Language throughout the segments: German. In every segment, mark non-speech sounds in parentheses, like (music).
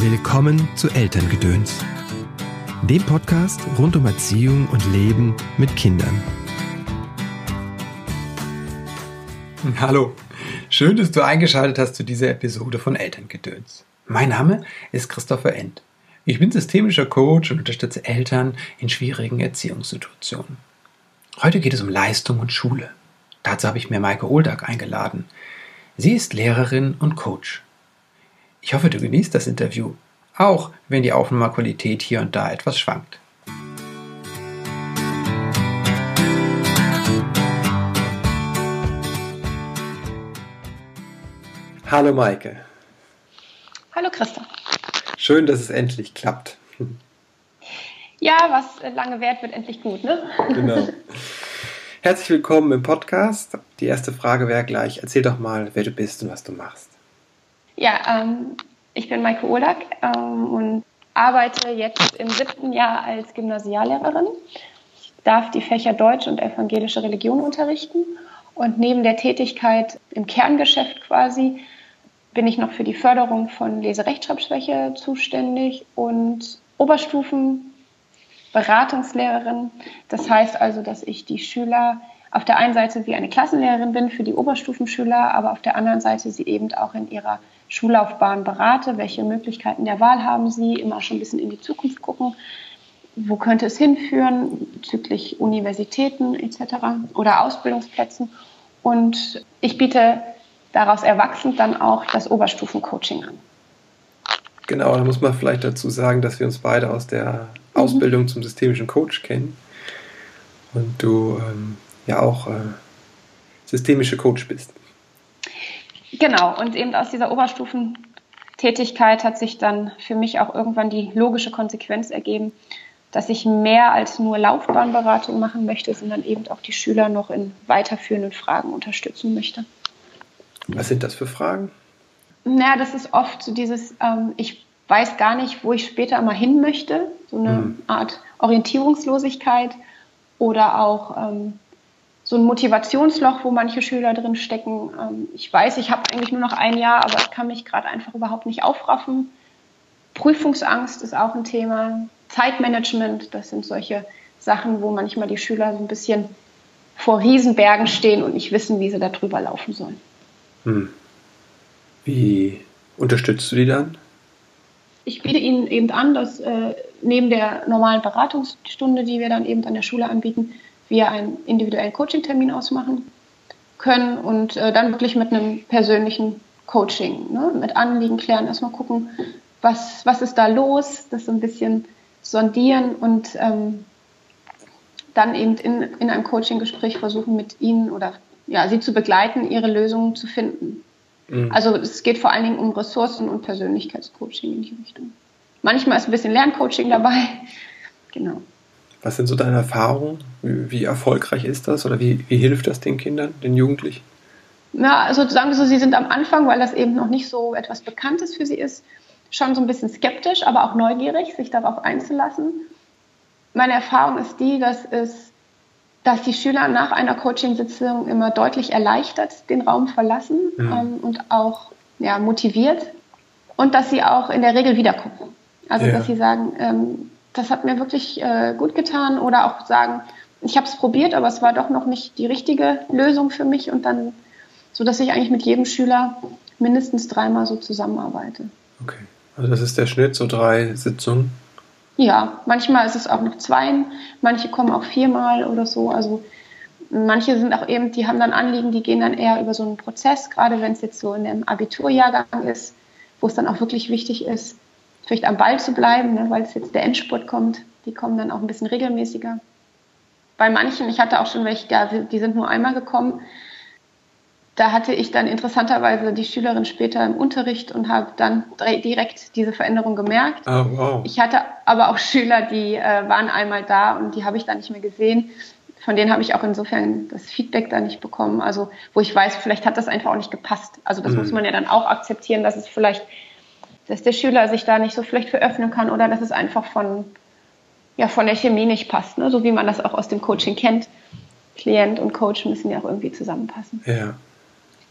Willkommen zu Elterngedöns, dem Podcast rund um Erziehung und Leben mit Kindern. Hallo, schön, dass du eingeschaltet hast zu dieser Episode von Elterngedöns. Mein Name ist Christopher End. Ich bin systemischer Coach und unterstütze Eltern in schwierigen Erziehungssituationen. Heute geht es um Leistung und Schule. Dazu habe ich mir Maike Oldag eingeladen. Sie ist Lehrerin und Coach. Ich hoffe, du genießt das Interview, auch wenn die Aufnahmequalität hier und da etwas schwankt. Hallo Maike. Hallo Christa. Schön, dass es endlich klappt. Ja, was lange währt, wird endlich gut, ne? Genau. (laughs) Herzlich willkommen im Podcast. Die erste Frage wäre gleich, erzähl doch mal, wer du bist und was du machst. Ja, ähm, ich bin Maike Urlack ähm, und arbeite jetzt im siebten Jahr als Gymnasiallehrerin. Ich darf die Fächer Deutsch und evangelische Religion unterrichten. Und neben der Tätigkeit im Kerngeschäft quasi bin ich noch für die Förderung von Leserechtschreibschwäche zuständig und Oberstufenberatungslehrerin. Das heißt also, dass ich die Schüler auf der einen Seite wie eine Klassenlehrerin bin für die Oberstufenschüler, aber auf der anderen Seite sie eben auch in ihrer Schullaufbahn berate, welche Möglichkeiten der Wahl haben sie, immer schon ein bisschen in die Zukunft gucken, wo könnte es hinführen bezüglich Universitäten etc. oder Ausbildungsplätzen. Und ich biete daraus erwachsend dann auch das Oberstufencoaching an. Genau, da muss man vielleicht dazu sagen, dass wir uns beide aus der Ausbildung mhm. zum systemischen Coach kennen und du ähm, ja auch äh, systemische Coach bist. Genau, und eben aus dieser Oberstufentätigkeit hat sich dann für mich auch irgendwann die logische Konsequenz ergeben, dass ich mehr als nur Laufbahnberatung machen möchte, sondern eben auch die Schüler noch in weiterführenden Fragen unterstützen möchte. Was sind das für Fragen? Naja, das ist oft so dieses, ähm, ich weiß gar nicht, wo ich später mal hin möchte, so eine hm. Art Orientierungslosigkeit oder auch ähm, so ein Motivationsloch, wo manche Schüler drin stecken. Ähm, ich weiß, ich habe eigentlich nur noch ein Jahr, aber ich kann mich gerade einfach überhaupt nicht aufraffen. Prüfungsangst ist auch ein Thema. Zeitmanagement, das sind solche Sachen, wo manchmal die Schüler so ein bisschen vor Riesenbergen stehen und nicht wissen, wie sie da drüber laufen sollen. Hm. Wie unterstützt du die dann? Ich biete ihnen eben an, dass äh, neben der normalen Beratungsstunde, die wir dann eben an der Schule anbieten, wir einen individuellen Coaching-Termin ausmachen können und äh, dann wirklich mit einem persönlichen Coaching, ne, mit Anliegen klären, erstmal gucken, was, was ist da los, das so ein bisschen sondieren und ähm, dann eben in, in einem Coaching-Gespräch versuchen, mit ihnen oder ja, sie zu begleiten, ihre Lösungen zu finden. Mhm. Also es geht vor allen Dingen um Ressourcen und Persönlichkeitscoaching in die Richtung. Manchmal ist ein bisschen Lerncoaching dabei. (laughs) Genau. Was sind so deine Erfahrungen? Wie, wie erfolgreich ist das oder wie, wie hilft das den Kindern, den Jugendlichen? Na, also sagen wir so, sie sind am Anfang, weil das eben noch nicht so etwas Bekanntes für sie ist, schon so ein bisschen skeptisch, aber auch neugierig, sich darauf einzulassen. Meine Erfahrung ist die, dass es, dass die Schüler nach einer Coaching-Sitzung immer deutlich erleichtert den Raum verlassen ja. ähm, und auch ja, motiviert und dass sie auch in der Regel wiederkommen. Also ja. dass sie sagen, ähm, das hat mir wirklich äh, gut getan oder auch sagen, ich habe es probiert, aber es war doch noch nicht die richtige Lösung für mich und dann, so dass ich eigentlich mit jedem Schüler mindestens dreimal so zusammenarbeite. Okay, also das ist der Schnitt, so drei Sitzungen? Ja, manchmal ist es auch noch zwei, manche kommen auch viermal oder so. Also manche sind auch eben, die haben dann Anliegen, die gehen dann eher über so einen Prozess, gerade wenn es jetzt so in dem Abiturjahrgang ist, wo es dann auch wirklich wichtig ist, vielleicht am Ball zu bleiben, ne, weil es jetzt der Endspurt kommt. Die kommen dann auch ein bisschen regelmäßiger. Bei manchen, ich hatte auch schon welche, die sind nur einmal gekommen. Da hatte ich dann interessanterweise die Schülerin später im Unterricht und habe dann direkt diese Veränderung gemerkt. Oh, wow. Ich hatte aber auch Schüler, die äh, waren einmal da und die habe ich dann nicht mehr gesehen. Von denen habe ich auch insofern das Feedback da nicht bekommen. Also wo ich weiß, vielleicht hat das einfach auch nicht gepasst. Also das mhm. muss man ja dann auch akzeptieren, dass es vielleicht dass der Schüler sich da nicht so vielleicht für öffnen kann oder dass es einfach von, ja, von der Chemie nicht passt, ne? so wie man das auch aus dem Coaching kennt. Klient und Coach müssen ja auch irgendwie zusammenpassen. Ja.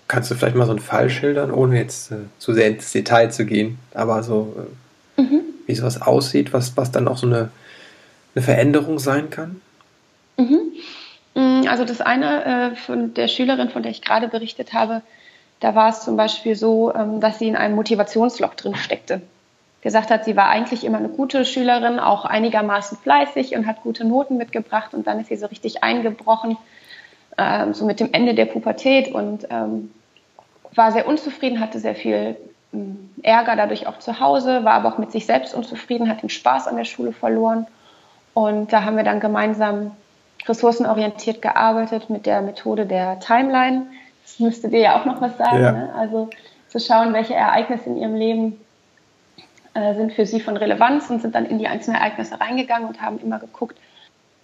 Kannst du vielleicht mal so einen Fall schildern, ohne jetzt äh, zu sehr ins Detail zu gehen, aber so, äh, wie sowas aussieht, was, was dann auch so eine, eine Veränderung sein kann? Mhm. Mm, also das eine äh, von der Schülerin, von der ich gerade berichtet habe, da war es zum Beispiel so, ähm, dass sie in einem Motivationsloch drin steckte. Gesagt hat, sie war eigentlich immer eine gute Schülerin, auch einigermaßen fleißig und hat gute Noten mitgebracht und dann ist sie so richtig eingebrochen, ähm, so mit dem Ende der Pubertät und ähm, war sehr unzufrieden, hatte sehr viel ähm, Ärger dadurch auch zu Hause, war aber auch mit sich selbst unzufrieden, hat den Spaß an der Schule verloren. Und da haben wir dann gemeinsam ressourcenorientiert gearbeitet mit der Methode der Timeline. Das müsste dir ja auch noch was sagen. Ja. Ne? Also zu schauen, welche Ereignisse in ihrem Leben äh, sind für sie von Relevanz und sind dann in die einzelnen Ereignisse reingegangen und haben immer geguckt,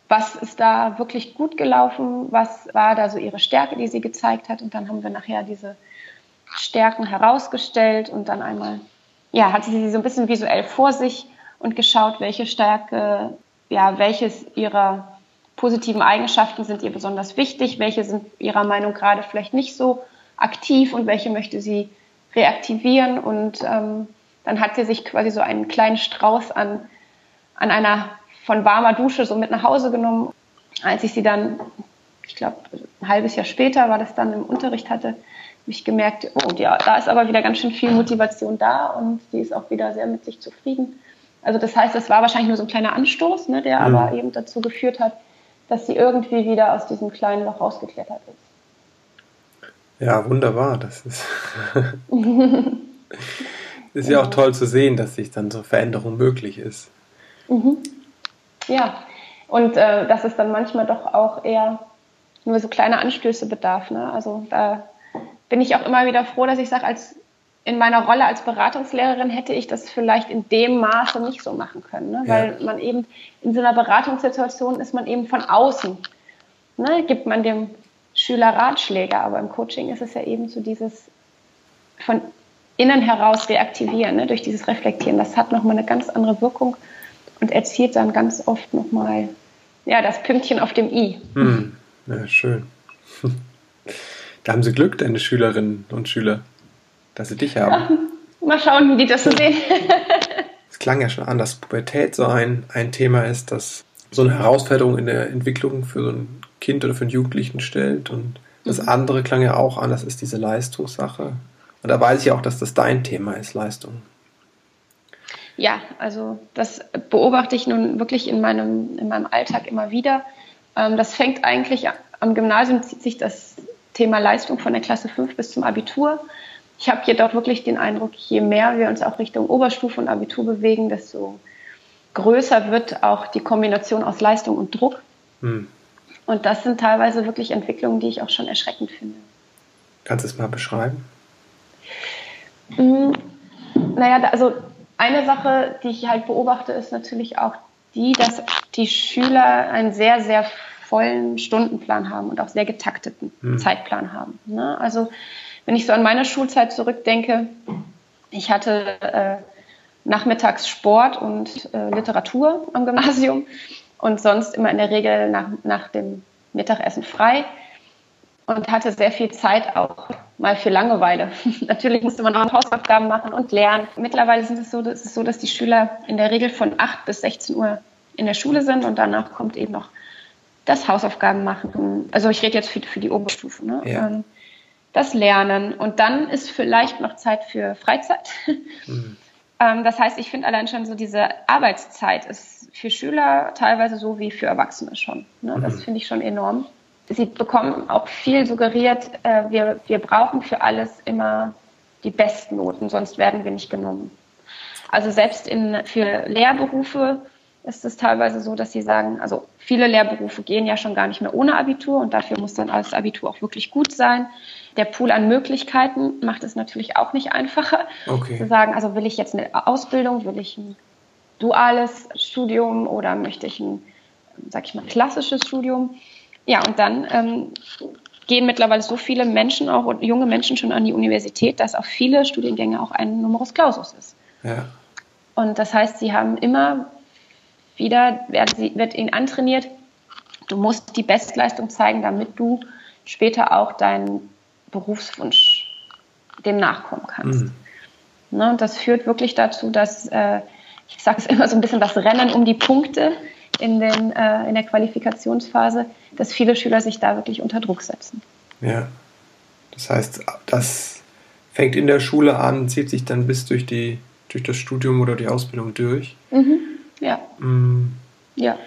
was ist da wirklich gut gelaufen, was war da so ihre Stärke, die sie gezeigt hat. Und dann haben wir nachher diese Stärken herausgestellt und dann einmal, ja, hatte sie so ein bisschen visuell vor sich und geschaut, welche Stärke, ja, welches ihrer positiven Eigenschaften sind ihr besonders wichtig, welche sind ihrer Meinung gerade vielleicht nicht so aktiv und welche möchte sie reaktivieren und ähm, dann hat sie sich quasi so einen kleinen Strauß an, an einer von warmer Dusche so mit nach Hause genommen. Als ich sie dann, ich glaube, ein halbes Jahr später war das dann im Unterricht hatte, habe ich gemerkt, oh ja, da ist aber wieder ganz schön viel Motivation da und sie ist auch wieder sehr mit sich zufrieden. Also das heißt, es war wahrscheinlich nur so ein kleiner Anstoß, ne, der mhm. aber eben dazu geführt hat, dass sie irgendwie wieder aus diesem kleinen Loch rausgeklettert ist. Ja, wunderbar. Das ist, (laughs) ist ja auch toll zu sehen, dass sich dann so Veränderung möglich ist. Mhm. Ja, und äh, dass es dann manchmal doch auch eher nur so kleine Anstöße bedarf. Ne? Also da bin ich auch immer wieder froh, dass ich sage, als in meiner Rolle als Beratungslehrerin hätte ich das vielleicht in dem Maße nicht so machen können, ne? weil ja. man eben in so einer Beratungssituation ist man eben von außen, ne? gibt man dem Schüler Ratschläge, aber im Coaching ist es ja eben so dieses von innen heraus reaktivieren, ne? durch dieses Reflektieren. Das hat nochmal eine ganz andere Wirkung und erzielt dann ganz oft nochmal ja, das Pünktchen auf dem I. Hm. Ja, schön. (laughs) Da haben sie Glück, deine Schülerinnen und Schüler, dass sie dich haben. Ja, mal schauen, wie die das so sehen. (laughs) es klang ja schon an, dass Pubertät so ein, ein Thema ist, das so eine Herausforderung in der Entwicklung für so ein Kind oder für einen Jugendlichen stellt. Und das mhm. andere klang ja auch an, das ist diese Leistungssache. Und da weiß ich auch, dass das dein Thema ist, Leistung. Ja, also das beobachte ich nun wirklich in meinem, in meinem Alltag immer wieder. Ähm, das fängt eigentlich am Gymnasium, zieht sich das Thema Leistung von der Klasse 5 bis zum Abitur. Ich habe jedoch wirklich den Eindruck, je mehr wir uns auch Richtung Oberstufe und Abitur bewegen, desto größer wird auch die Kombination aus Leistung und Druck. Hm. Und das sind teilweise wirklich Entwicklungen, die ich auch schon erschreckend finde. Kannst du es mal beschreiben? Hm, naja, also eine Sache, die ich halt beobachte, ist natürlich auch die, dass die Schüler einen sehr, sehr vollen Stundenplan haben und auch sehr getakteten mhm. Zeitplan haben. Ne? Also wenn ich so an meine Schulzeit zurückdenke, ich hatte äh, nachmittags Sport und äh, Literatur am Gymnasium und sonst immer in der Regel nach, nach dem Mittagessen frei und hatte sehr viel Zeit auch mal für Langeweile. (laughs) Natürlich musste man auch Hausaufgaben machen und lernen. Mittlerweile ist es so, dass, es so, dass die Schüler in der Regel von 8 bis 16 Uhr in der Schule sind und danach kommt eben noch das Hausaufgaben machen. Also ich rede jetzt für, für die Oberstufe. Ne? Ja. Ähm, das Lernen. Und dann ist vielleicht noch Zeit für Freizeit. Mhm. (laughs) Ähm, das heißt, ich finde allein schon so diese Arbeitszeit ist für Schüler teilweise so wie für Erwachsene schon. Ne? Das mhm. finde ich schon enorm. Sie bekommen auch viel suggeriert, äh, wir, wir brauchen für alles immer die besten Noten, sonst werden wir nicht genommen. Also selbst in, für Lehrberufe ist es teilweise so, dass sie sagen, also viele Lehrberufe gehen ja schon gar nicht mehr ohne Abitur und dafür muss dann das Abitur auch wirklich gut sein. Der Pool an Möglichkeiten macht es natürlich auch nicht einfacher. Okay. Zu sagen, also will ich jetzt eine Ausbildung, will ich ein duales Studium oder möchte ich ein, sag ich mal, klassisches Studium? Ja, und dann ähm, gehen mittlerweile so viele Menschen auch und junge Menschen schon an die Universität, dass auf viele Studiengänge auch ein Numerus Clausus ist. Ja. Und das heißt, sie haben immer wieder wird, wird ihnen antrainiert, du musst die Bestleistung zeigen, damit du später auch deinen Berufswunsch dem nachkommen kannst. Mhm. Ne, und das führt wirklich dazu, dass äh, ich sage es immer so ein bisschen das Rennen um die Punkte in, den, äh, in der Qualifikationsphase, dass viele Schüler sich da wirklich unter Druck setzen. Ja, das heißt, das fängt in der Schule an, zieht sich dann bis durch, die, durch das Studium oder die Ausbildung durch. Mhm. Ja. Mm. Ja.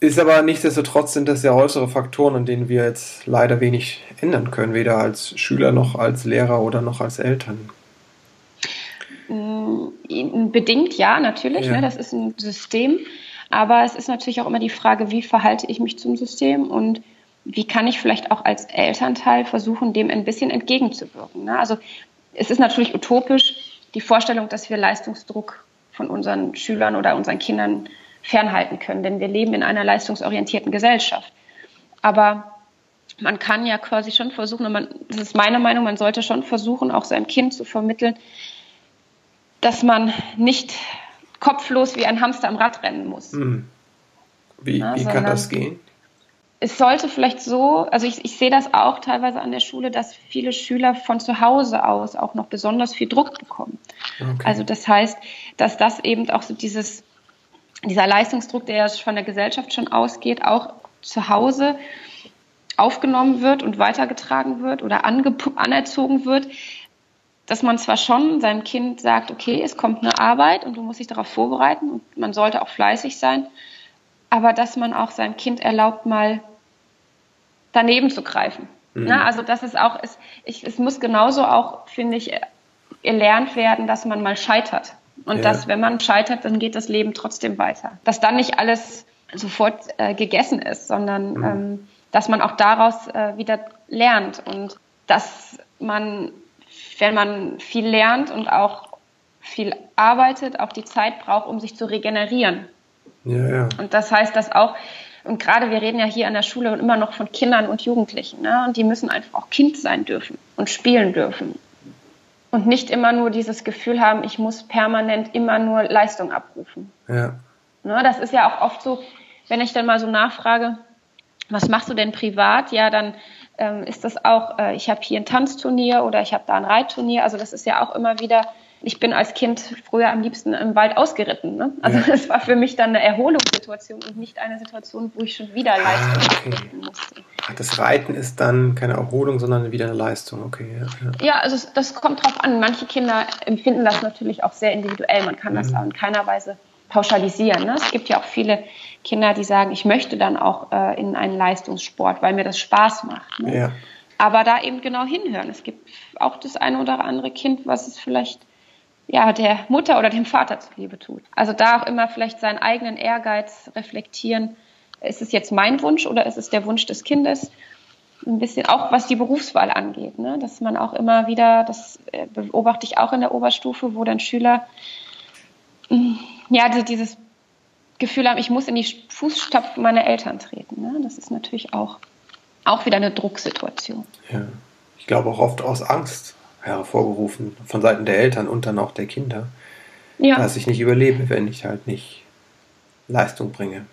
Ist aber nichtsdestotrotz sind das ja äußere Faktoren, an denen wir jetzt leider wenig ändern können, weder als Schüler noch als Lehrer oder noch als Eltern. Mm, bedingt ja, natürlich. Ja. Ne, das ist ein System. Aber es ist natürlich auch immer die Frage, wie verhalte ich mich zum System und wie kann ich vielleicht auch als Elternteil versuchen, dem ein bisschen entgegenzuwirken. Ne? Also es ist natürlich utopisch, die Vorstellung, dass wir Leistungsdruck von unseren Schülern oder unseren Kindern fernhalten können, denn wir leben in einer leistungsorientierten Gesellschaft. Aber man kann ja quasi schon versuchen, und man, das ist meine Meinung, man sollte schon versuchen, auch seinem Kind zu vermitteln, dass man nicht kopflos wie ein Hamster am Rad rennen muss. Hm. Wie, Ja, wie kann das gehen? Es sollte vielleicht so, also ich, ich sehe das auch teilweise an der Schule, dass viele Schüler von zu Hause aus auch noch besonders viel Druck bekommen. Okay. Also das heißt, dass das eben auch so dieses, dieser Leistungsdruck, der ja von der Gesellschaft schon ausgeht, auch zu Hause aufgenommen wird und weitergetragen wird oder anerzogen wird, dass man zwar schon seinem Kind sagt, okay, es kommt eine Arbeit und du musst dich darauf vorbereiten und man sollte auch fleißig sein, aber dass man auch seinem Kind erlaubt, mal daneben zu greifen. Mhm. Ne? Also das ist auch, es, ich, es muss genauso auch, finde ich, erlernt werden, dass man mal scheitert. Und Ja. dass, wenn man scheitert, dann geht das Leben trotzdem weiter. Dass dann nicht alles sofort äh, gegessen ist, sondern Mhm. ähm, dass man auch daraus äh, wieder lernt und dass man, wenn man viel lernt und auch viel arbeitet, auch die Zeit braucht, um sich zu regenerieren. Ja, ja. Und das heißt, dass auch, und gerade wir reden ja hier an der Schule immer noch von Kindern und Jugendlichen, ne? und die müssen einfach auch Kind sein dürfen und spielen dürfen. Und nicht immer nur dieses Gefühl haben, ich muss permanent immer nur Leistung abrufen. ja. Ne? Das ist ja auch oft so, wenn ich dann mal so nachfrage, was machst du denn privat? Ja, dann ähm, ist das auch, äh, ich habe hier ein Tanzturnier oder ich habe da ein Reitturnier. Also das ist ja auch immer wieder, ich bin als Kind früher am liebsten im Wald ausgeritten. Ne? Also Ja. (laughs) das war für mich dann eine Erholungssituation und nicht eine Situation, wo ich schon wieder Leistung Ah, okay. musste. Ach, Das Reiten ist dann keine Erholung, sondern wieder eine Leistung. Okay, ja, ja. Ja, also das kommt drauf an. Manche Kinder empfinden das natürlich auch sehr individuell. Man kann das Mhm. auch in keiner Weise pauschalisieren. Ne? Es gibt ja auch viele Kinder, die sagen, ich möchte dann auch äh, in einen Leistungssport, weil mir das Spaß macht. Ne? ja. Aber da eben genau hinhören. Es gibt auch das eine oder andere Kind, was es vielleicht ja, der Mutter oder dem Vater zuliebe tut. Also da auch immer vielleicht seinen eigenen Ehrgeiz reflektieren. Ist es jetzt mein Wunsch oder ist es der Wunsch des Kindes? Ein bisschen auch was die Berufswahl angeht, ne? dass man auch immer wieder, das äh, beobachte ich auch in der Oberstufe, wo dann Schüler mh, ja die- dieses Gefühl haben, ich muss in die Fußstapfen meiner Eltern treten. Ne? Das ist natürlich auch, auch wieder eine Drucksituation. ja. Ich glaube auch oft aus Angst hervorgerufen von Seiten der Eltern und dann auch der Kinder, Ja. dass ich nicht überlebe, wenn ich halt nicht Leistung bringe.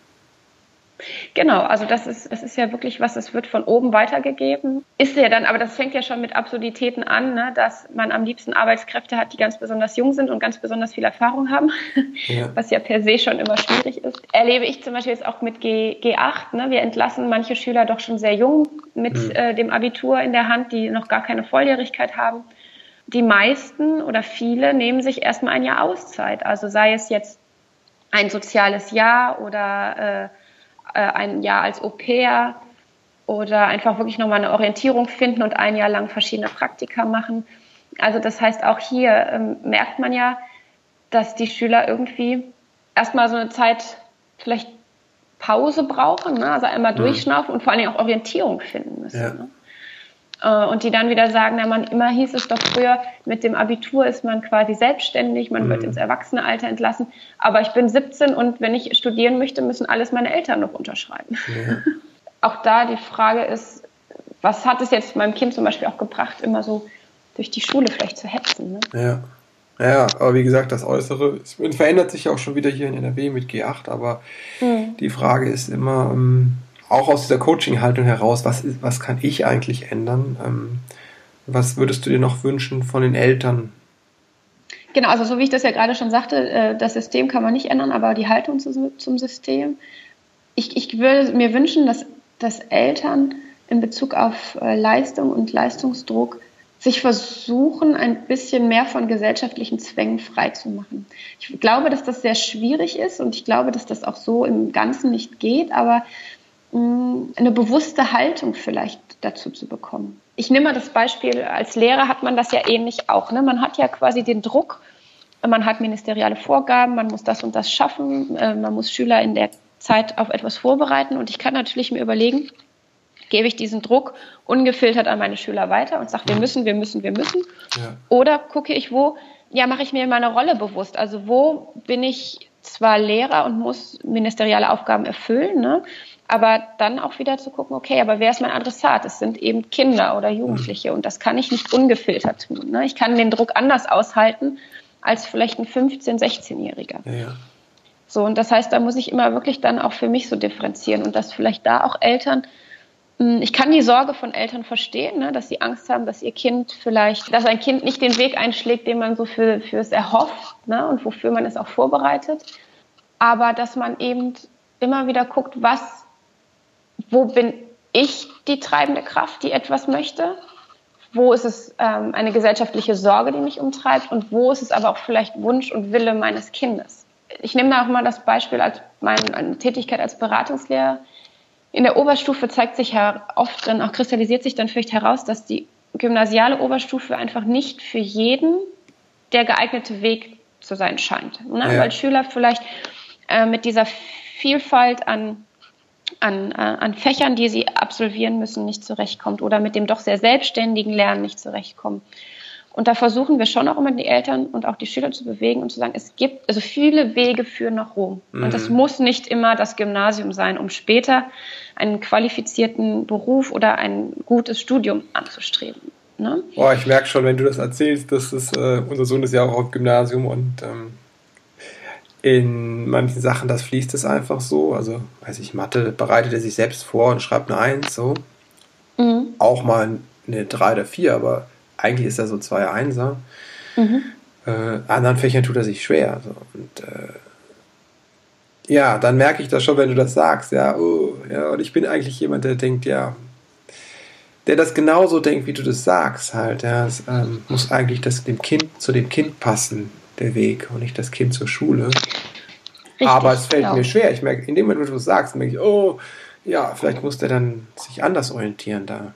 Genau, also das ist, das ist ja wirklich was, das wird von oben weitergegeben. Ist ja dann, aber das fängt ja schon mit Absurditäten an, ne, dass man am liebsten Arbeitskräfte hat, die ganz besonders jung sind und ganz besonders viel Erfahrung haben, Ja. (laughs) was ja per se schon immer schwierig ist. Erlebe ich zum Beispiel jetzt auch mit G, G8. Ne, wir entlassen manche Schüler doch schon sehr jung mit Mhm. äh, dem Abitur in der Hand, die noch gar keine Volljährigkeit haben. Die meisten oder viele nehmen sich erstmal ein Jahr Auszeit. Also sei es jetzt ein soziales Jahr oder äh, äh, ein Jahr als Au pair oder einfach wirklich nochmal eine Orientierung finden und ein Jahr lang verschiedene Praktika machen. Also das heißt, auch hier ähm, merkt man ja, dass die Schüler irgendwie erstmal so eine Zeit vielleicht Pause brauchen, ne? also einmal durchschnaufen und vor allen Dingen auch Orientierung finden müssen. Ja. Ne? Äh, Und die dann wieder sagen, na, man, immer hieß es doch früher, mit dem Abitur ist man quasi selbstständig, man wird Mhm. ins Erwachsenealter entlassen. Aber ich bin 17 und wenn ich studieren möchte, müssen alles meine Eltern noch unterschreiben. Ja. (laughs) Auch da die Frage ist, was hat es jetzt meinem Kind zum Beispiel auch gebracht, immer so durch die Schule vielleicht zu hetzen? Ne? Ja. Ja, aber wie gesagt, das Äußere es verändert sich ja auch schon wieder hier in NRW mit G8, aber Mhm. die Frage ist immer, ähm, auch aus dieser Coaching-Haltung heraus, was, ist, was kann ich eigentlich ändern? Ähm, was würdest du dir noch wünschen von den Eltern? Genau, also so wie ich das ja gerade schon sagte, äh, das System kann man nicht ändern, aber die Haltung zum System. Ich, ich würde mir wünschen, dass, dass Eltern in Bezug auf äh, Leistung und Leistungsdruck sich versuchen, ein bisschen mehr von gesellschaftlichen Zwängen freizumachen. Ich glaube, dass das sehr schwierig ist und ich glaube, dass das auch so im Ganzen nicht geht, aber eine bewusste Haltung vielleicht dazu zu bekommen. Ich nehme mal das Beispiel, als Lehrer hat man das ja ähnlich auch. Ne? Man hat ja quasi den Druck, man hat ministeriale Vorgaben, man muss das und das schaffen, äh, man muss Schüler in der Zeit auf etwas vorbereiten und ich kann natürlich mir überlegen, gebe ich diesen Druck ungefiltert an meine Schüler weiter und sage, wir müssen, wir müssen, wir müssen. Ja. Oder gucke ich, wo, ja, mache ich mir meine Rolle bewusst. Also wo bin ich zwar Lehrer und muss ministeriale Aufgaben erfüllen, ne? Aber dann auch wieder zu gucken, okay, aber wer ist mein Adressat? Es sind eben Kinder oder Jugendliche und das kann ich nicht ungefiltert tun. Ne? Ich kann den Druck anders aushalten als vielleicht ein 15-, 16-Jähriger. Ja. So, und das heißt, da muss ich immer wirklich dann auch für mich so differenzieren und dass vielleicht da auch Eltern hm, ich kann die Sorge von Eltern verstehen, ne, dass sie Angst haben, dass ihr Kind vielleicht, dass ein Kind nicht den Weg einschlägt, den man so für, für es erhofft ne, und wofür man es auch vorbereitet. Aber dass man eben immer wieder guckt, was, wo bin ich die treibende Kraft, die etwas möchte? Wo ist es ähm, eine gesellschaftliche Sorge, die mich umtreibt? Und wo ist es aber auch vielleicht Wunsch und Wille meines Kindes? Ich nehme da auch mal das Beispiel als meine Tätigkeit als Beratungslehrer in der Oberstufe zeigt sich ja oft dann auch kristallisiert sich dann vielleicht heraus, dass die gymnasiale Oberstufe einfach nicht für jeden der geeignete Weg zu sein scheint. Ne? Ja. Weil Schüler vielleicht äh, mit dieser Vielfalt an, an, äh, an Fächern, die sie absolvieren müssen, nicht zurechtkommt oder mit dem doch sehr selbstständigen Lernen nicht zurechtkommen. Und da versuchen wir schon auch immer die Eltern und auch die Schüler zu bewegen und zu sagen, es gibt, also viele Wege führen nach Rom. Mhm. Und es muss nicht immer das Gymnasium sein, um später einen qualifizierten Beruf oder ein gutes Studium anzustreben. Ne? Boah, ich merke schon, wenn du das erzählst, dass es, äh, unser Sohn ist ja auch auf Gymnasium und ähm, in manchen Sachen, das fließt es einfach so. Also, weiß ich, Mathe bereitet er sich selbst vor und schreibt eine Eins, so. Mhm. Auch mal eine drei oder vier, aber eigentlich ist er so zwei Einser. Mhm. Äh, anderen Fächern tut er sich schwer. So. Und äh, ja, dann merke ich das schon, wenn du das sagst. Ja, oh, ja, und ich bin eigentlich jemand, der denkt, ja, der das genauso denkt, wie du das sagst, halt. Ja, es ähm, muss eigentlich das dem Kind zu dem Kind passen, der Weg, und nicht das Kind zur Schule. Richtig, Aber es fällt genau. mir schwer. Ich merke, in dem Moment, wo du es sagst, merke ich, oh, ja, vielleicht muss der dann sich anders orientieren da.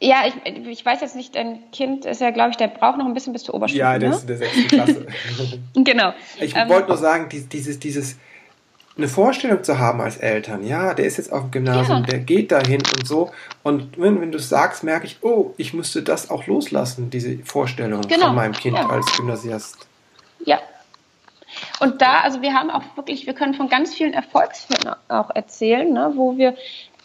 Ja, ich, ich weiß jetzt nicht, dein Kind ist ja, glaube ich, der braucht noch ein bisschen bis zur Oberstufe. Ja, der ne? ist in der sechsten Klasse. (laughs) genau. Ich ähm, wollte nur sagen, dieses, dieses, eine Vorstellung zu haben als Eltern, ja, der ist jetzt auf dem Gymnasium, ja. der geht dahin und so. Und wenn, wenn du es sagst, merke ich, oh, ich müsste das auch loslassen, diese Vorstellung genau. von meinem Kind ja. als Gymnasiast. Ja. Und da, also wir haben auch wirklich, wir können von ganz vielen Erfolgsfällen auch erzählen, ne, wo wir,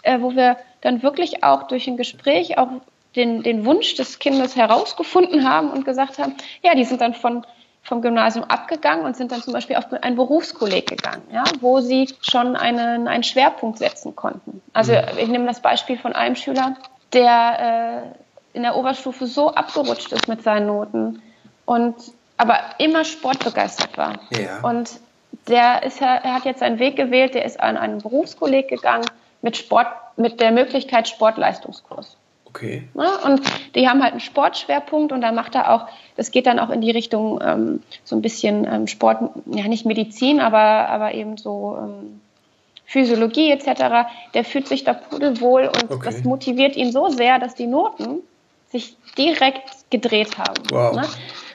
äh, wo wir dann wirklich auch durch ein Gespräch auch den, den Wunsch des Kindes herausgefunden haben und gesagt haben, ja, die sind dann von, vom Gymnasium abgegangen und sind dann zum Beispiel auf ein Berufskolleg gegangen, ja, wo sie schon einen, einen Schwerpunkt setzen konnten. Also mhm. ich nehme das Beispiel von einem Schüler, der äh, in der Oberstufe so abgerutscht ist mit seinen Noten und aber immer sportbegeistert war. Ja. Und der ist er hat jetzt seinen Weg gewählt, der ist an einen Berufskolleg gegangen mit Sport, mit der Möglichkeit Sportleistungskurs. Okay. Ja, und die haben halt einen Sportschwerpunkt und da macht er auch, das geht dann auch in die Richtung ähm, so ein bisschen ähm, Sport, ja nicht Medizin, aber, aber eben so ähm, Physiologie etc. Der fühlt sich da pudelwohl und okay. das motiviert ihn so sehr, dass die Noten sich direkt gedreht haben. Wow. Ne?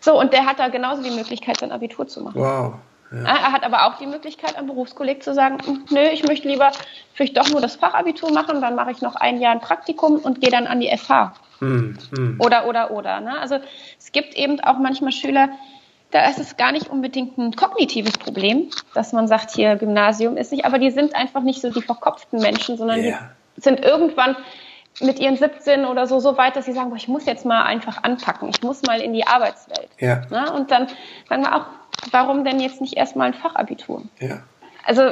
So, und der hat da genauso die Möglichkeit, sein Abitur zu machen. Wow. Ja. Er hat aber auch die Möglichkeit, am Berufskolleg zu sagen, hm, nö, ich möchte lieber vielleicht doch nur das Fachabitur machen, dann mache ich noch ein Jahr ein Praktikum und gehe dann an die FH. Hm, hm. Oder, oder, oder. Ne? Also es gibt eben auch manchmal Schüler, da ist es gar nicht unbedingt ein kognitives Problem, dass man sagt, hier Gymnasium ist nicht, aber die sind einfach nicht so die verkopften Menschen, sondern yeah. die sind irgendwann mit ihren 17 oder so so weit, dass sie sagen, boah, ich muss jetzt mal einfach anpacken, ich muss mal in die Arbeitswelt. Ja. Ne? Und dann sagen wir auch, warum denn jetzt nicht erstmal ein Fachabitur? Ja. Also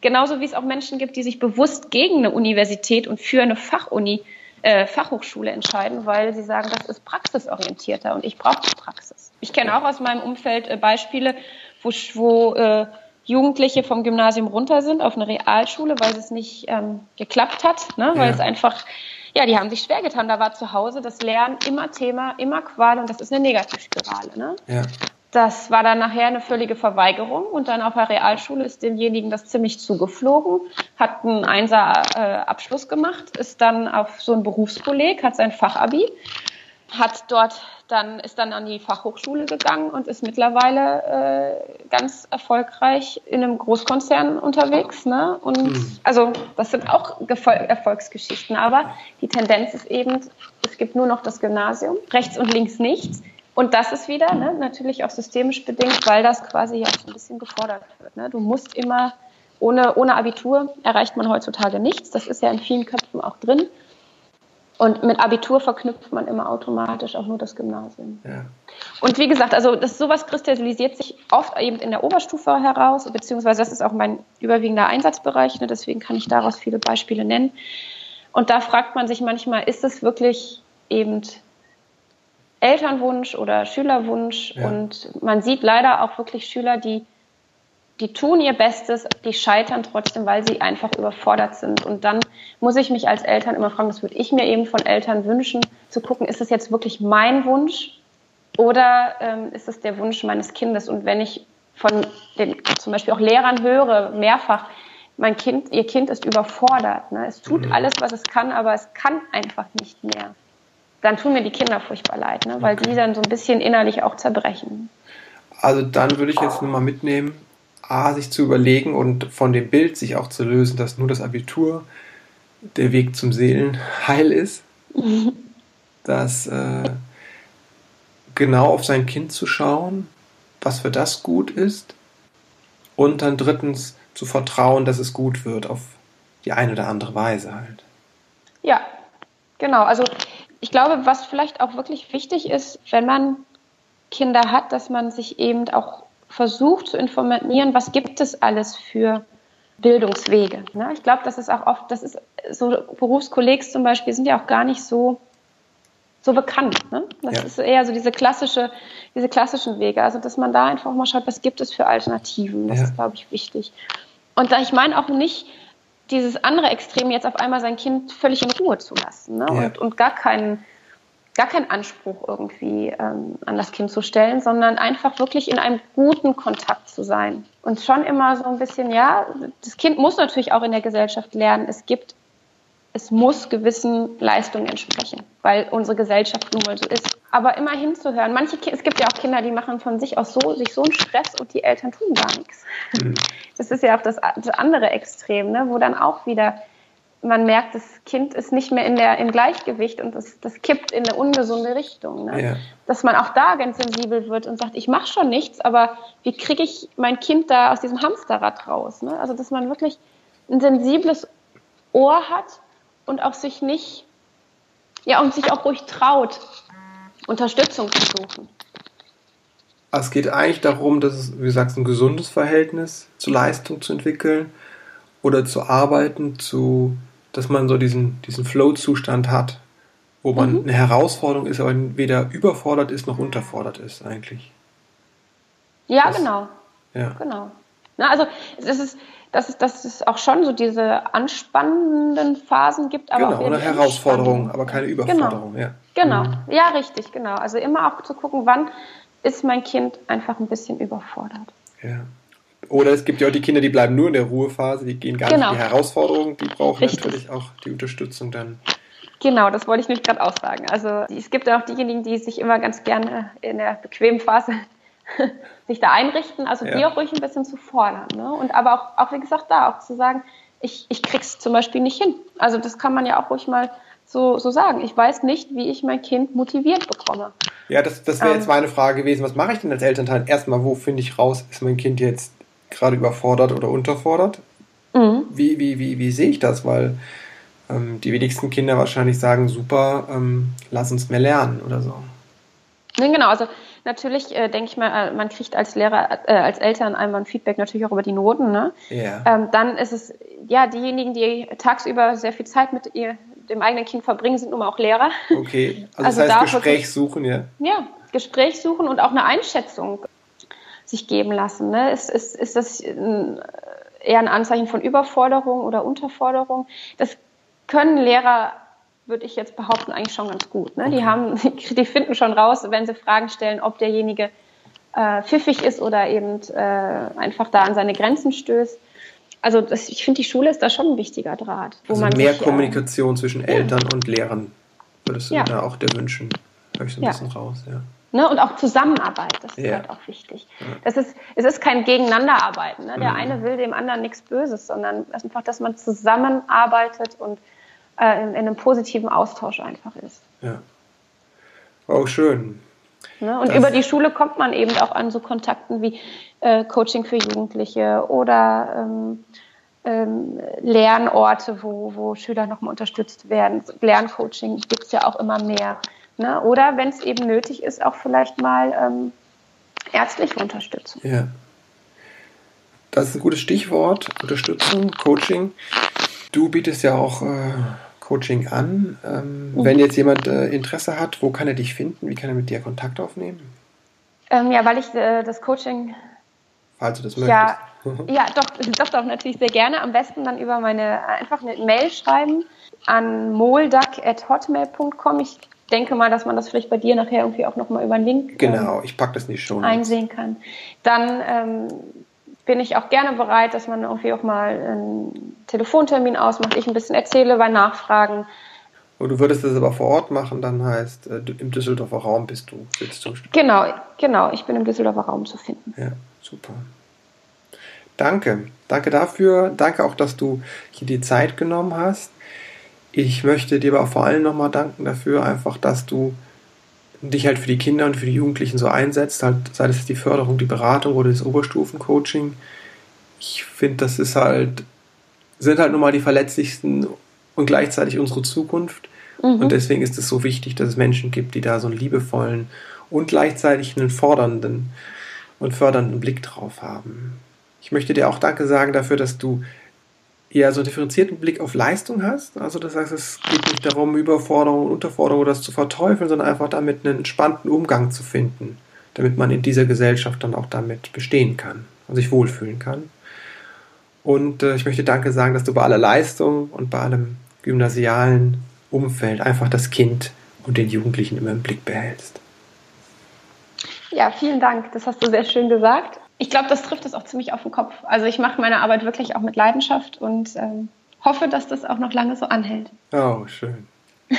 genauso wie es auch Menschen gibt, die sich bewusst gegen eine Universität und für eine Fachuni äh, Fachhochschule entscheiden, weil sie sagen, das ist praxisorientierter und ich brauche Praxis. Ich kenne auch aus meinem Umfeld äh, Beispiele, wo, wo äh, Jugendliche vom Gymnasium runter sind auf eine Realschule, weil es nicht ähm, geklappt hat, ne? weil ja. es einfach, ja, die haben sich schwer getan. Da war zu Hause das Lernen immer Thema, immer Qual und das ist eine Negativspirale. Ne? Ja. Das war dann nachher eine völlige Verweigerung und dann auf der Realschule ist demjenigen das ziemlich zugeflogen, hat einen Einser äh, Abschluss gemacht, ist dann auf so ein Berufskolleg, hat sein Fachabi, hat dort dann ist dann an die Fachhochschule gegangen und ist mittlerweile äh, ganz erfolgreich in einem Großkonzern unterwegs. Ne? Und mhm. also das sind auch Erfolgsgeschichten, aber die Tendenz ist eben, es gibt nur noch das Gymnasium, rechts und links nichts. Und das ist wieder ne, natürlich auch systemisch bedingt, weil das quasi ja auch ein bisschen gefordert wird. Ne? Du musst immer, ohne, ohne Abitur erreicht man heutzutage nichts. Das ist ja in vielen Köpfen auch drin. Und mit Abitur verknüpft man immer automatisch auch nur das Gymnasium. Ja. Und wie gesagt, also das, sowas kristallisiert sich oft eben in der Oberstufe heraus, beziehungsweise das ist auch mein überwiegender Einsatzbereich, ne, deswegen kann ich daraus viele Beispiele nennen. Und da fragt man sich manchmal, ist es wirklich eben Elternwunsch oder Schülerwunsch. Ja. Und man sieht leider auch wirklich Schüler, die, die tun ihr Bestes, die scheitern trotzdem, weil sie einfach überfordert sind. Und dann muss ich mich als Eltern immer fragen, das würde ich mir eben von Eltern wünschen, zu gucken, ist es jetzt wirklich mein Wunsch oder ähm, ist es der Wunsch meines Kindes? Und wenn ich von den zum Beispiel auch Lehrern höre, mehrfach, mein Kind, ihr Kind ist überfordert. Ne? Es tut mhm. alles, was es kann, aber es kann einfach nicht mehr dann tun mir die Kinder furchtbar leid, ne? weil die dann so ein bisschen innerlich auch zerbrechen. Also dann würde ich jetzt nur mal mitnehmen, A, sich zu überlegen und von dem Bild sich auch zu lösen, dass nur das Abitur der Weg zum Seelenheil ist. (laughs) dass äh, genau auf sein Kind zu schauen, was für das gut ist. Und dann drittens zu vertrauen, dass es gut wird auf die eine oder andere Weise halt. Ja, genau. Also ich glaube, was vielleicht auch wirklich wichtig ist, wenn man Kinder hat, dass man sich eben auch versucht zu informieren, was gibt es alles für Bildungswege. Ne? Ich glaube, das ist auch oft, das ist so Berufskollegs zum Beispiel sind ja auch gar nicht so so bekannt. Ne? Das ja. ist eher so diese klassische, diese klassischen Wege. Also dass man da einfach mal schaut, was gibt es für Alternativen. Das ja. ist, glaube ich, wichtig. Und ich meine auch nicht, dieses andere Extrem jetzt auf einmal sein Kind völlig in Ruhe zu lassen ne? ja. und, und gar keinen gar keinen Anspruch irgendwie ähm, an das Kind zu stellen, sondern einfach wirklich in einem guten Kontakt zu sein. Und schon immer so ein bisschen, ja, das Kind muss natürlich auch in der Gesellschaft lernen. Es gibt es muss gewissen Leistungen entsprechen, weil unsere Gesellschaft nun mal so ist. Aber immer hinzuhören. Manche, es gibt ja auch Kinder, die machen von sich aus so, sich so einen Stress und die Eltern tun gar nichts. Mhm. Das ist ja auch das, das, andere Extrem, ne, wo dann auch wieder man merkt, das Kind ist nicht mehr in der, im Gleichgewicht und das, das kippt in eine ungesunde Richtung. Ne? Ja. Dass man auch da ganz sensibel wird und sagt, ich mache schon nichts, aber wie kriege ich mein Kind da aus diesem Hamsterrad raus? Ne? Also, dass man wirklich ein sensibles Ohr hat und auch sich nicht, ja, und sich auch ruhig traut, Unterstützung zu suchen. Es geht eigentlich darum, dass es, wie du sagst, ein gesundes Verhältnis zur Leistung zu entwickeln oder zu arbeiten, zu, dass man so diesen, diesen Flow-Zustand hat, wo man mhm. eine Herausforderung ist, aber weder überfordert ist noch unterfordert ist eigentlich. Ja, das, genau. Ja. Genau. Na, also es ist, dass es, dass es auch schon so diese anspannenden Phasen gibt. Aber genau, eine Herausforderung, aber keine Überforderung. Genau, ja. genau. Mhm. ja, richtig, genau. Also immer auch zu gucken, wann ist mein Kind einfach ein bisschen überfordert. Ja. Oder es gibt ja auch die Kinder, die bleiben nur in der Ruhephase, die gehen gar genau. nicht in die Herausforderung, die brauchen richtig. natürlich auch die Unterstützung dann. Genau, das wollte ich nicht gerade auch sagen. Also es gibt auch diejenigen, die sich immer ganz gerne in der bequemen Phase (laughs) sich da einrichten, also ja. die auch ruhig ein bisschen zu fordern. Ne? Und aber auch, auch, wie gesagt, da auch zu sagen, ich, ich krieg's zum Beispiel nicht hin. Also das kann man ja auch ruhig mal so, so sagen. Ich weiß nicht, wie ich mein Kind motiviert bekomme. Ja, das, das wäre ähm, jetzt meine Frage gewesen. Was mache ich denn als Elternteil? Erstmal, wo finde ich raus, ist mein Kind jetzt gerade überfordert oder unterfordert? Mhm. Wie, wie, wie, wie sehe ich das? Weil ähm, die wenigsten Kinder wahrscheinlich sagen, super, ähm, lass uns mehr lernen oder so. Genau, also natürlich äh, denke ich mal, äh, man kriegt als Lehrer, äh, als Eltern einmal ein Feedback natürlich auch über die Noten. Ne? Yeah. Ähm, dann ist es ja diejenigen, die tagsüber sehr viel Zeit mit ihr, dem eigenen Kind verbringen, sind nun mal auch Lehrer. Okay, also, also das heißt Gespräch suchen, ja? Ja, Gespräch suchen und auch eine Einschätzung sich geben lassen. Ne? Ist, ist, ist das eher ein Anzeichen von Überforderung oder Unterforderung? Das können Lehrer, würde ich jetzt behaupten, eigentlich schon ganz gut. Ne? Okay. (laughs) Die, haben, die finden schon raus, wenn sie Fragen stellen, ob derjenige äh, pfiffig ist oder eben äh, einfach da an seine Grenzen stößt. Also das, ich finde, die Schule ist da schon ein wichtiger Draht. also mehr sich, äh, Kommunikation äh, zwischen Eltern ja. und Lehrern würdest du ja. da auch dir wünschen? Höre ich so ein ja. bisschen raus, ja. Ne, und auch Zusammenarbeit, das ist ja. halt auch wichtig. Das ist, es ist kein Gegeneinanderarbeiten. Ne? Der mhm. eine will dem anderen nichts Böses, sondern einfach, dass man zusammenarbeitet und äh, in, in, einem positiven Austausch einfach ist. Ja. Auch schön. Ne? Und das über die Schule kommt man eben auch an so Kontakten wie äh, Coaching für Jugendliche oder ähm, ähm, Lernorte, wo, wo Schüler nochmal unterstützt werden. Lerncoaching gibt es ja auch immer mehr. Ne? Oder wenn es eben nötig ist, auch vielleicht mal ähm, ärztliche Unterstützung. Ja. Das ist ein gutes Stichwort, Unterstützung, Coaching. Du bietest ja auch äh, Coaching an. Ähm, mhm. Wenn jetzt jemand äh, Interesse hat, wo kann er dich finden? Wie kann er mit dir Kontakt aufnehmen? Ähm, ja, weil ich äh, das Coaching. Falls du das möchtest. Ja, (laughs) (laughs) ja doch, (laughs) doch, doch, natürlich sehr gerne. Am besten dann über meine, einfach eine Mail schreiben an molduck.hotmail.com. Ich denke mal, dass man das vielleicht bei dir nachher irgendwie auch nochmal über einen Link genau, ähm, ich pack das nicht schon einsehen kann. Dann ähm, bin ich auch gerne bereit, dass man irgendwie auch mal einen Telefontermin ausmacht, ich ein bisschen erzähle bei Nachfragen. Und du würdest das aber vor Ort machen, dann heißt, äh, im Düsseldorfer Raum bist du, sitzt du. Genau, genau, ich bin im Düsseldorfer Raum zu finden. Ja, super. Danke, danke dafür. Danke auch, dass du hier die Zeit genommen hast. Ich möchte dir aber vor allem nochmal danken dafür, einfach, dass du dich halt für die Kinder und für die Jugendlichen so einsetzt, halt, sei es die Förderung, die Beratung oder das Oberstufencoaching. Ich finde, das ist halt, sind halt nun mal die verletzlichsten und gleichzeitig unsere Zukunft. Mhm. Und deswegen ist es so wichtig, dass es Menschen gibt, die da so einen liebevollen und gleichzeitig einen fordernden und fördernden Blick drauf haben. Ich möchte dir auch Danke sagen dafür, dass du eher so einen differenzierten Blick auf Leistung hast. Also das heißt, es geht nicht darum, Überforderung und Unterforderung oder das zu verteufeln, sondern einfach damit einen entspannten Umgang zu finden, damit man in dieser Gesellschaft dann auch damit bestehen kann und sich wohlfühlen kann. Und äh, ich möchte Danke sagen, dass du bei aller Leistung und bei allem gymnasialen Umfeld einfach das Kind und den Jugendlichen immer im Blick behältst. Ja, vielen Dank. Das hast du sehr schön gesagt ich glaube, das trifft es auch ziemlich auf den Kopf. Also ich mache meine Arbeit wirklich auch mit Leidenschaft und ähm, hoffe, dass das auch noch lange so anhält. Oh, schön. (laughs)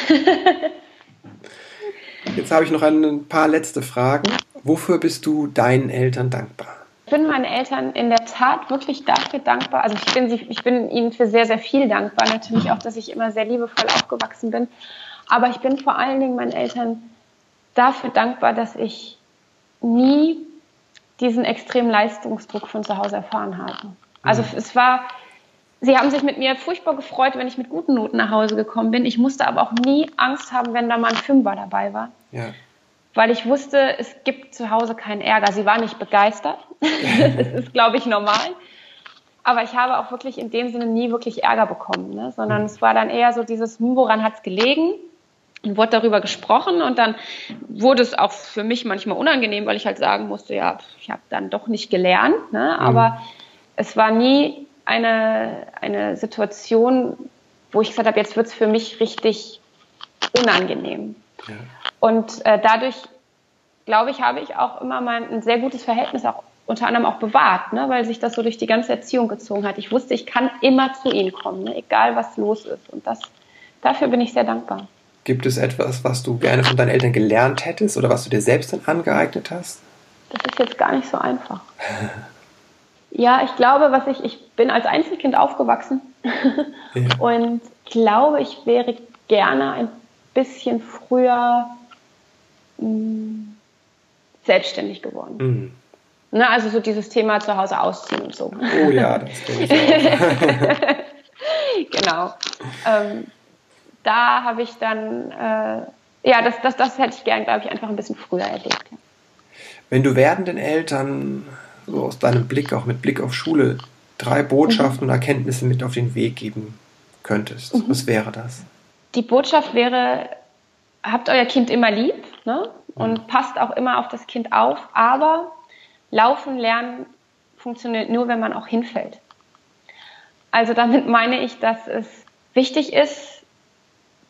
Jetzt habe ich noch ein paar letzte Fragen. Wofür bist du deinen Eltern dankbar? Ich bin meinen Eltern in der Tat wirklich dafür dankbar. Also ich bin, sie, ich bin ihnen für sehr, sehr viel dankbar. Natürlich auch, dass ich immer sehr liebevoll aufgewachsen bin. Aber ich bin vor allen Dingen meinen Eltern dafür dankbar, dass ich nie diesen extremen Leistungsdruck von zu Hause erfahren haben. Also mhm. es war, sie haben sich mit mir furchtbar gefreut, wenn ich mit guten Noten nach Hause gekommen bin. Ich musste aber auch nie Angst haben, wenn da mal ein Fünfer dabei war. Ja. Weil ich wusste, es gibt zu Hause keinen Ärger. Sie war nicht begeistert. (laughs) das ist, glaube ich, normal. Aber ich habe auch wirklich in dem Sinne nie wirklich Ärger bekommen, ne? sondern mhm. es war dann eher so dieses, hm, woran hat es gelegen? Und wurde darüber gesprochen und dann wurde es auch für mich manchmal unangenehm, weil ich halt sagen musste, ja, ich habe dann doch nicht gelernt, ne? Mhm. aber mhm. es war nie eine, eine Situation, wo ich gesagt habe, jetzt wird es für mich richtig unangenehm. Ja. Und äh, dadurch, glaube ich, habe ich auch immer mein, ein sehr gutes Verhältnis auch unter anderem auch bewahrt, ne? weil sich das so durch die ganze Erziehung gezogen hat. Ich wusste, ich kann immer zu ihnen kommen, ne? egal was los ist. Und das, dafür bin ich sehr dankbar. Gibt es etwas, was du gerne von deinen Eltern gelernt hättest oder was du dir selbst dann angeeignet hast? Das ist jetzt gar nicht so einfach. (laughs) ja, ich glaube, was ich, ich bin als Einzelkind aufgewachsen (laughs) ja. und glaube, ich wäre gerne ein bisschen früher mh, mm, selbstständig geworden. Mhm. Ne, also so dieses Thema zu Hause ausziehen und so. Oh ja, das kenne ich auch. (laughs) genau. Ähm, da habe ich dann, äh, ja, das, das, das hätte ich gern, glaube ich, einfach ein bisschen früher erlebt. Ja. Wenn du werdenden Eltern, so aus deinem Blick, auch mit Blick auf Schule, drei Botschaften mhm. und Erkenntnisse mit auf den Weg geben könntest, mhm. was wäre das? Die Botschaft wäre, habt euer Kind immer lieb ne? und passt auch immer auf das Kind auf, aber laufen lernen funktioniert nur, wenn man auch hinfällt. Also damit meine ich, dass es wichtig ist,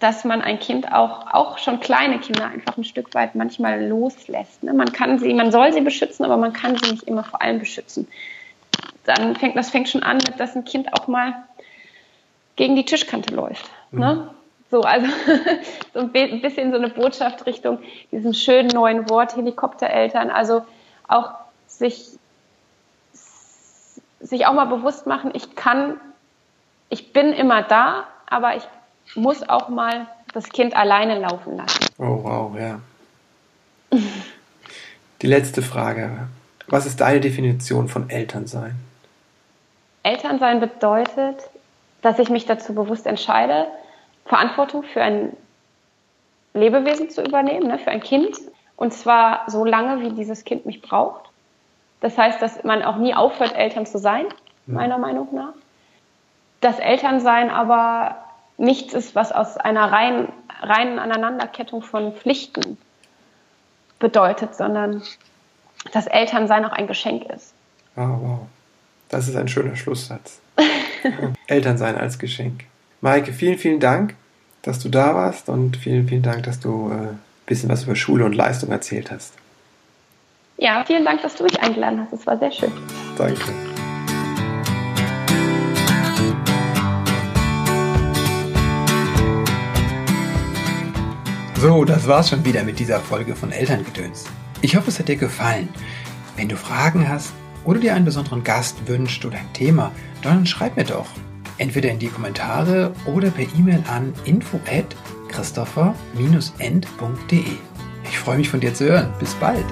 dass man ein Kind auch, auch schon kleine Kinder einfach ein Stück weit manchmal loslässt. Ne? Man kann sie, man soll sie beschützen, aber man kann sie nicht immer vor allem beschützen. Dann fängt, das fängt schon an, dass ein Kind auch mal gegen die Tischkante läuft. Ne? Mhm. Ne? So, also (laughs) so ein bisschen so eine Botschaft Richtung diesem schönen neuen Wort Helikoptereltern. Also auch sich, sich auch mal bewusst machen, ich kann, ich bin immer da, aber ich muss auch mal das Kind alleine laufen lassen. Oh, wow, ja. Die letzte Frage. Was ist deine Definition von Elternsein? Elternsein bedeutet, dass ich mich dazu bewusst entscheide, Verantwortung für ein Lebewesen zu übernehmen, ne, für ein Kind. Und zwar so lange, wie dieses Kind mich braucht. Das heißt, dass man auch nie aufhört, Eltern zu sein, meiner Meinung nach. Das Elternsein aber nichts ist, was aus einer reinen, reinen Aneinanderkettung von Pflichten bedeutet, sondern dass Elternsein auch ein Geschenk ist. Oh, wow. Das ist ein schöner Schlusssatz. (laughs) Elternsein als Geschenk. Maike, vielen, vielen Dank, dass du da warst und vielen, vielen Dank, dass du ein äh, bisschen was über Schule und Leistung erzählt hast. Ja, vielen Dank, dass du mich eingeladen hast. Es war sehr schön. Danke. So, das war's schon wieder mit dieser Folge von Elterngedöns. Ich hoffe, es hat dir gefallen. Wenn du Fragen hast oder dir einen besonderen Gast wünscht oder ein Thema, dann schreib mir doch. Entweder in die Kommentare oder per E-Mail an info at christopher-end.de. Ich freue mich von dir zu hören. Bis bald.